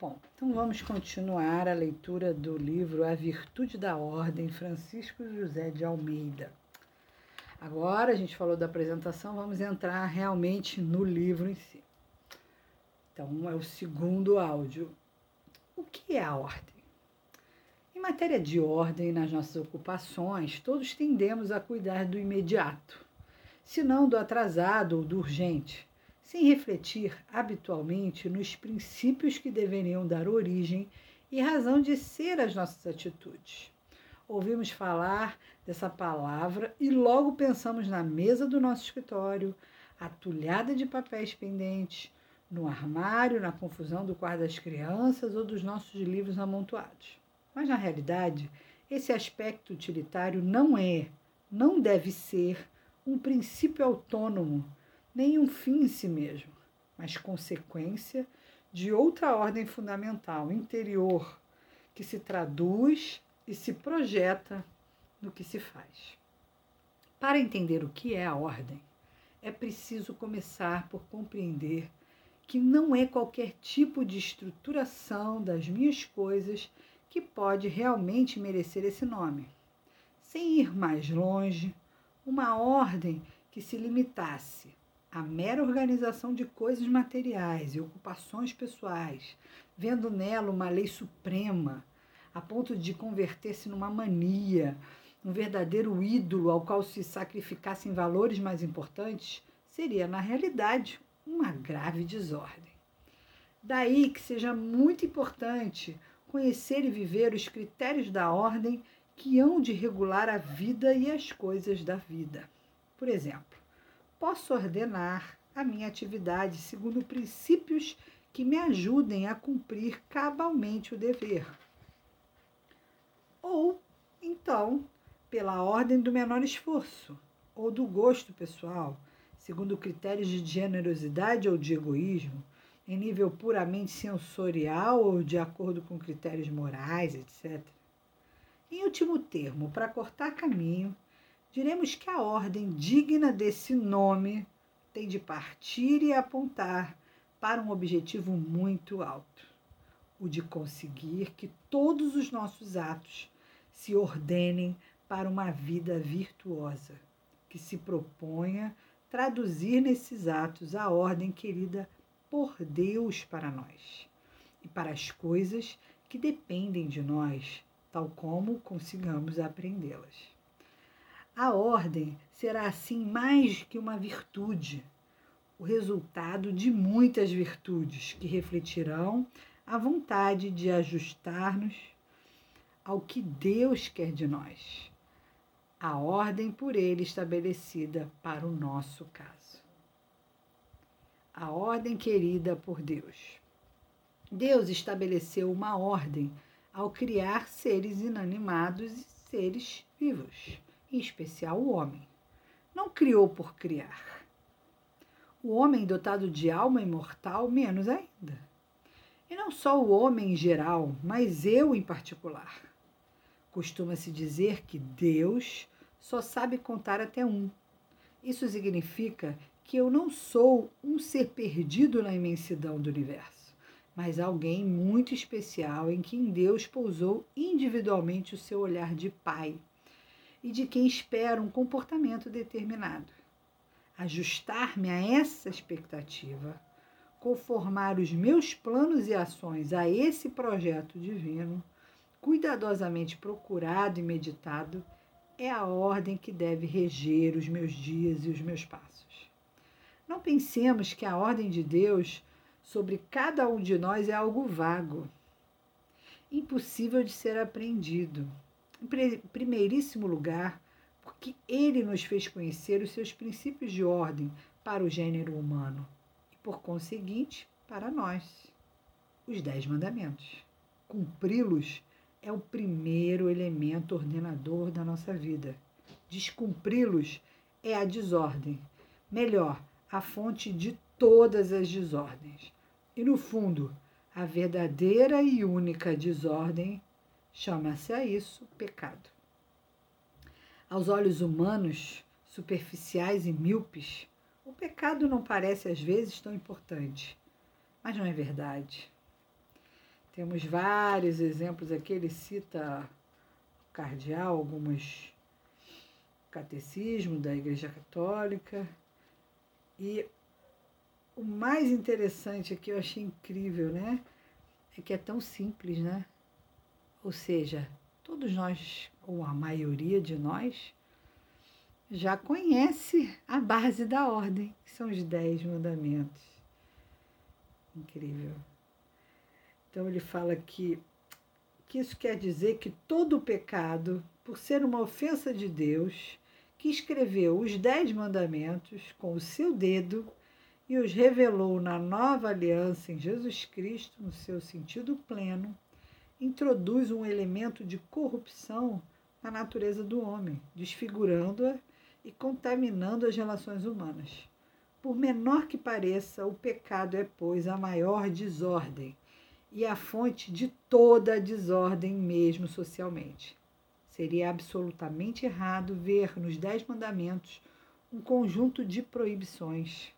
Bom, então vamos continuar a leitura do livro A Virtude da Ordem, Francisco José de Almeida. Agora a gente falou da apresentação, vamos entrar realmente no livro em si. Então é o segundo áudio. O que é a ordem? Em matéria de ordem nas nossas ocupações, todos tendemos a cuidar do imediato, se não do atrasado ou do urgente sem refletir habitualmente nos princípios que deveriam dar origem e razão de ser às nossas atitudes. Ouvimos falar dessa palavra e logo pensamos na mesa do nosso escritório, atulhada de papéis pendentes, no armário, na confusão do quarto das crianças ou dos nossos livros amontoados. Mas na realidade, esse aspecto utilitário não é, não deve ser, um princípio autônomo nem um fim em si mesmo, mas consequência de outra ordem fundamental, interior, que se traduz e se projeta no que se faz. Para entender o que é a ordem, é preciso começar por compreender que não é qualquer tipo de estruturação das minhas coisas que pode realmente merecer esse nome. Sem ir mais longe, uma ordem que se limitasse a mera organização de coisas materiais e ocupações pessoais, vendo nela uma lei suprema, a ponto de converter-se numa mania, um verdadeiro ídolo ao qual se sacrificassem valores mais importantes, seria, na realidade, uma grave desordem. Daí que seja muito importante conhecer e viver os critérios da ordem que hão de regular a vida e as coisas da vida. Por exemplo, posso ordenar a minha atividade segundo princípios que me ajudem a cumprir cabalmente o dever. Ou, então, pela ordem do menor esforço, ou do gosto pessoal, segundo critérios de generosidade ou de egoísmo, em nível puramente sensorial ou de acordo com critérios morais, etc. Em último termo, para cortar caminho, diremos que a ordem digna desse nome tem de partir e apontar para um objetivo muito alto: o de conseguir que todos os nossos atos se ordenem para uma vida virtuosa, que se proponha traduzir nesses atos a ordem querida por Deus para nós e para as coisas que dependem de nós, tal como consigamos aprendê-las. A ordem será assim mais que uma virtude, o resultado de muitas virtudes que refletirão a vontade de ajustar-nos ao que Deus quer de nós, a ordem por Ele estabelecida para o nosso caso. A ordem querida por Deus. Deus estabeleceu uma ordem ao criar seres inanimados e seres vivos em especial o homem. Não criou por criar. O homem dotado de alma imortal, menos ainda. E não só o homem em geral, mas eu em particular. Costuma-se dizer que Deus só sabe contar até um. Isso significa que eu não sou um ser perdido na imensidão do universo, mas alguém muito especial em quem Deus pousou individualmente o seu olhar de Pai e de quem espera um comportamento determinado. Ajustar-me a essa expectativa, conformar os meus planos e ações a esse projeto divino, cuidadosamente procurado e meditado, é a ordem que deve reger os meus dias e os meus passos. Não pensemos que a ordem de Deus sobre cada um de nós é algo vago, impossível de ser aprendido em primeiríssimo lugar, porque ele nos fez conhecer os seus princípios de ordem para o gênero humano e, por conseguinte, para nós, os Dez Mandamentos. Cumpri-los é o primeiro elemento ordenador da nossa vida. Descumpri-los é a desordem, melhor, a fonte de todas as desordens. E, no fundo, a verdadeira e única desordem Chama-se a isso pecado. Aos olhos humanos, superficiais e míopes, o pecado não parece às vezes tão importante, mas não é verdade. Temos vários exemplos aqui, ele cita o cardeal, alguns catecismos da Igreja Católica. E o mais interessante aqui, eu achei incrível, né? É que é tão simples, né? Ou seja, todos nós, ou a maioria de nós, já conhece a base da ordem, que são os dez mandamentos. Incrível. Então ele fala que, que isso quer dizer que todo pecado, por ser uma ofensa de Deus, que escreveu os dez mandamentos com o seu dedo e os revelou na nova aliança em Jesus Cristo, no seu sentido pleno, introduz um elemento de corrupção na natureza do homem, desfigurando-a e contaminando as relações humanas. Por menor que pareça, o pecado é, pois, a maior desordem e a fonte de toda a desordem, mesmo socialmente. Seria absolutamente errado ver nos Dez Mandamentos um conjunto de proibições.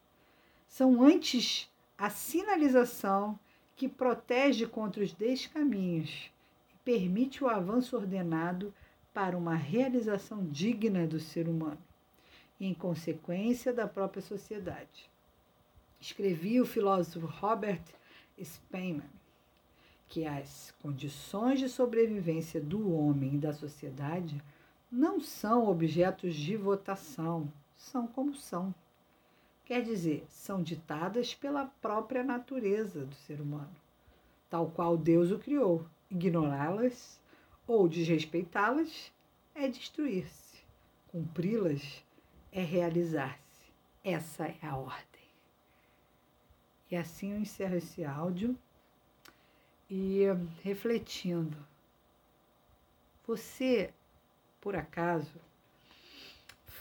São antes a sinalização que protege contra os descaminhos e permite o avanço ordenado para uma realização digna do ser humano e, em consequência, da própria sociedade. Escrevia o filósofo Robert Spemann que as condições de sobrevivência do homem e da sociedade não são objetos de votação, são como são. Quer dizer, são ditadas pela própria natureza do ser humano, tal qual Deus o criou. Ignorá-las ou desrespeitá-las é destruir-se, cumpri-las é realizar-se. Essa é a ordem. E assim eu encerro esse áudio e refletindo. Você, por acaso,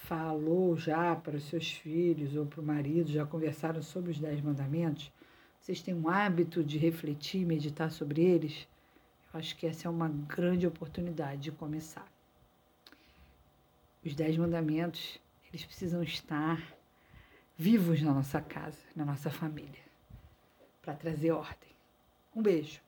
falou já para os seus filhos ou para o marido, já conversaram sobre os Dez Mandamentos? Vocês têm um hábito de refletir, meditar sobre eles? Eu acho que essa é uma grande oportunidade de começar. Os Dez Mandamentos, eles precisam estar vivos na nossa casa, na nossa família, para trazer ordem. Um beijo.